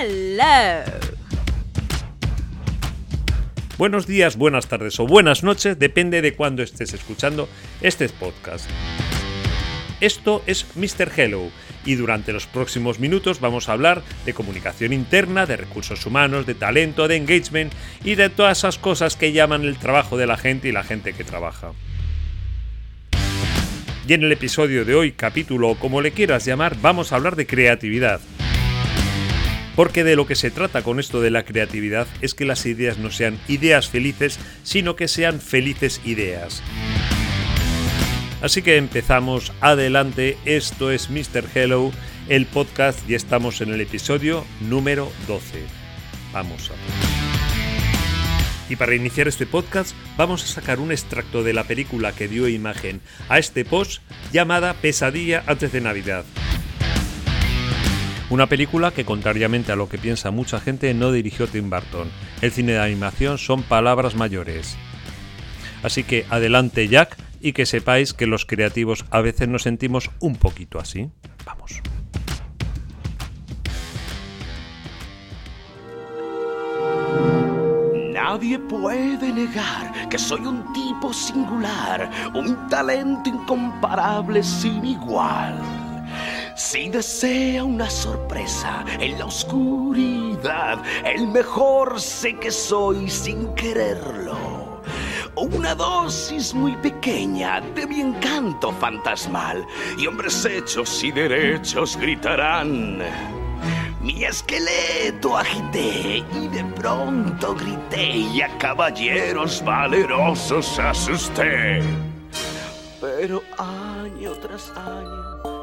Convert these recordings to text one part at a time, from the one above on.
Hello. Buenos días, buenas tardes o buenas noches, depende de cuándo estés escuchando este podcast. Esto es Mr. Hello y durante los próximos minutos vamos a hablar de comunicación interna, de recursos humanos, de talento, de engagement y de todas esas cosas que llaman el trabajo de la gente y la gente que trabaja. Y en el episodio de hoy, capítulo o como le quieras llamar, vamos a hablar de creatividad. Porque de lo que se trata con esto de la creatividad es que las ideas no sean ideas felices, sino que sean felices ideas. Así que empezamos, adelante, esto es Mr. Hello, el podcast y estamos en el episodio número 12. Vamos a Y para iniciar este podcast vamos a sacar un extracto de la película que dio imagen a este post llamada Pesadilla antes de Navidad. Una película que, contrariamente a lo que piensa mucha gente, no dirigió Tim Burton. El cine de animación son palabras mayores. Así que adelante Jack y que sepáis que los creativos a veces nos sentimos un poquito así. Vamos. Nadie puede negar que soy un tipo singular, un talento incomparable sin igual. Si desea una sorpresa en la oscuridad, el mejor sé que soy sin quererlo. Una dosis muy pequeña de mi encanto fantasmal y hombres hechos y derechos gritarán. Mi esqueleto agité y de pronto grité y a caballeros valerosos asusté. Pero año tras año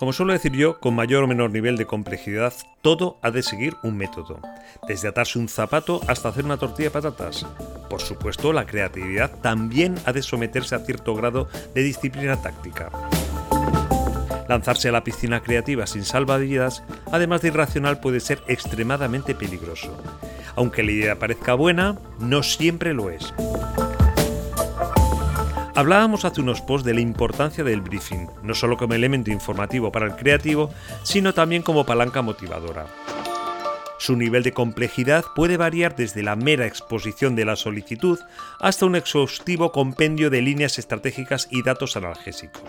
Como suelo decir yo, con mayor o menor nivel de complejidad, todo ha de seguir un método. Desde atarse un zapato hasta hacer una tortilla de patatas. Por supuesto, la creatividad también ha de someterse a cierto grado de disciplina táctica. Lanzarse a la piscina creativa sin salvavidas, además de irracional, puede ser extremadamente peligroso. Aunque la idea parezca buena, no siempre lo es. Hablábamos hace unos posts de la importancia del briefing, no solo como elemento informativo para el creativo, sino también como palanca motivadora. Su nivel de complejidad puede variar desde la mera exposición de la solicitud hasta un exhaustivo compendio de líneas estratégicas y datos analgésicos.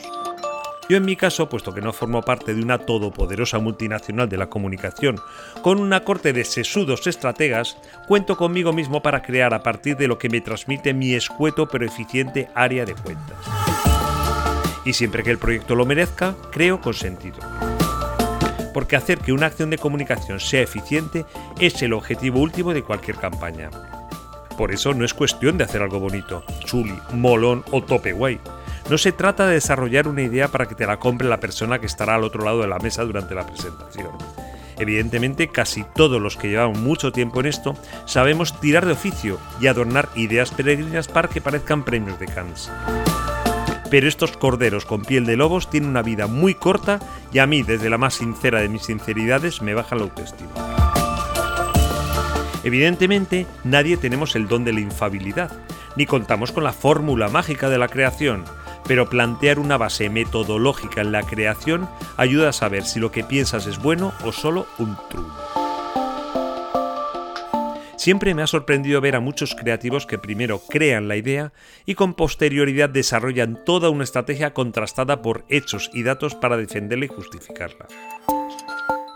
Yo en mi caso, puesto que no formo parte de una todopoderosa multinacional de la comunicación, con una corte de sesudos estrategas, cuento conmigo mismo para crear a partir de lo que me transmite mi escueto pero eficiente área de cuentas. Y siempre que el proyecto lo merezca, creo con sentido. Porque hacer que una acción de comunicación sea eficiente es el objetivo último de cualquier campaña. Por eso no es cuestión de hacer algo bonito, chuli, molón o tope guay no se trata de desarrollar una idea para que te la compre la persona que estará al otro lado de la mesa durante la presentación. Evidentemente, casi todos los que llevamos mucho tiempo en esto sabemos tirar de oficio y adornar ideas peregrinas para que parezcan premios de Cannes. Pero estos corderos con piel de lobos tienen una vida muy corta y a mí, desde la más sincera de mis sinceridades, me baja la autoestima. Evidentemente, nadie tenemos el don de la infabilidad, ni contamos con la fórmula mágica de la creación, pero plantear una base metodológica en la creación ayuda a saber si lo que piensas es bueno o solo un truco. Siempre me ha sorprendido ver a muchos creativos que primero crean la idea y con posterioridad desarrollan toda una estrategia contrastada por hechos y datos para defenderla y justificarla.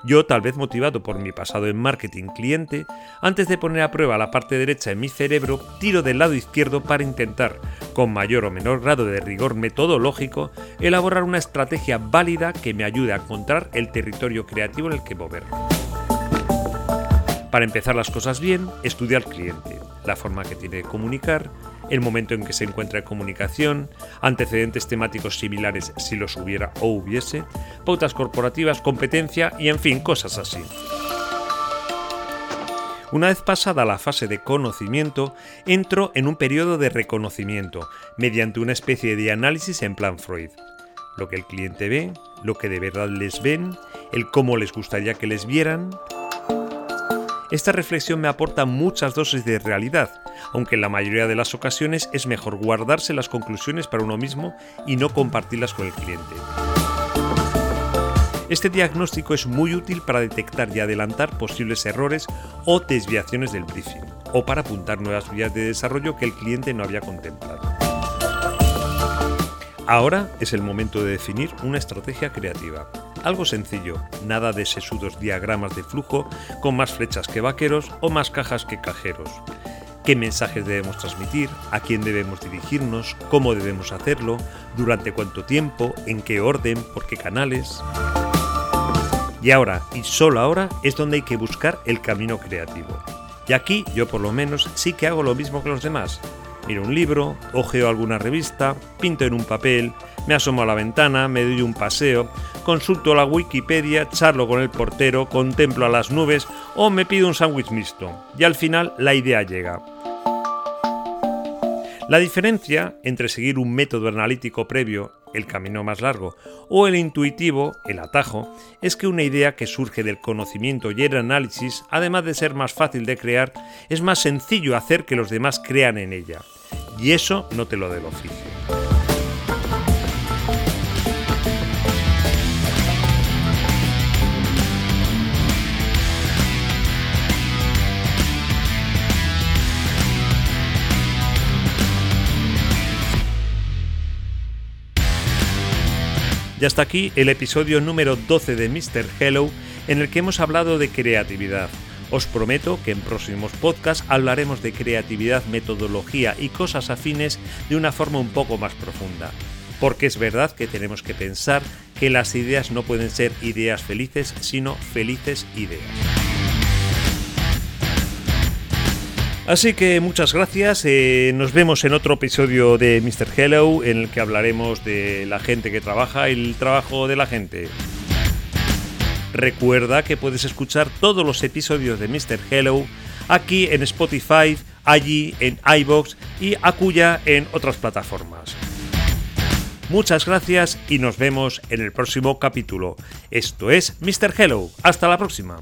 Yo, tal vez motivado por mi pasado en marketing cliente, antes de poner a prueba la parte derecha en mi cerebro, tiro del lado izquierdo para intentar, con mayor o menor grado de rigor metodológico, elaborar una estrategia válida que me ayude a encontrar el territorio creativo en el que mover. Para empezar las cosas bien, estudia al cliente, la forma que tiene de comunicar, el momento en que se encuentra en comunicación, antecedentes temáticos similares si los hubiera o hubiese, pautas corporativas, competencia y en fin, cosas así. Una vez pasada la fase de conocimiento, entro en un periodo de reconocimiento, mediante una especie de análisis en plan Freud. Lo que el cliente ve, lo que de verdad les ven, el cómo les gustaría que les vieran, esta reflexión me aporta muchas dosis de realidad, aunque en la mayoría de las ocasiones es mejor guardarse las conclusiones para uno mismo y no compartirlas con el cliente. Este diagnóstico es muy útil para detectar y adelantar posibles errores o desviaciones del briefing, o para apuntar nuevas vías de desarrollo que el cliente no había contemplado. Ahora es el momento de definir una estrategia creativa. Algo sencillo, nada de sesudos diagramas de flujo con más flechas que vaqueros o más cajas que cajeros. ¿Qué mensajes debemos transmitir? ¿A quién debemos dirigirnos? ¿Cómo debemos hacerlo? ¿Durante cuánto tiempo? ¿En qué orden? ¿Por qué canales? Y ahora, y solo ahora, es donde hay que buscar el camino creativo. Y aquí yo por lo menos sí que hago lo mismo que los demás. Miro un libro, ojeo alguna revista, pinto en un papel, me asomo a la ventana, me doy un paseo, consulto la Wikipedia, charlo con el portero, contemplo a las nubes o me pido un sándwich mixto. Y al final la idea llega. La diferencia entre seguir un método analítico previo, el camino más largo, o el intuitivo, el atajo, es que una idea que surge del conocimiento y el análisis, además de ser más fácil de crear, es más sencillo hacer que los demás crean en ella. Y eso no te lo del oficio. Y hasta aquí el episodio número 12 de Mr. Hello en el que hemos hablado de creatividad. Os prometo que en próximos podcasts hablaremos de creatividad, metodología y cosas afines de una forma un poco más profunda. Porque es verdad que tenemos que pensar que las ideas no pueden ser ideas felices, sino felices ideas. Así que muchas gracias, eh, nos vemos en otro episodio de Mr. Hello en el que hablaremos de la gente que trabaja y el trabajo de la gente. Recuerda que puedes escuchar todos los episodios de Mr. Hello aquí en Spotify, allí en iBox y Acuya en otras plataformas. Muchas gracias y nos vemos en el próximo capítulo. Esto es Mr. Hello. Hasta la próxima.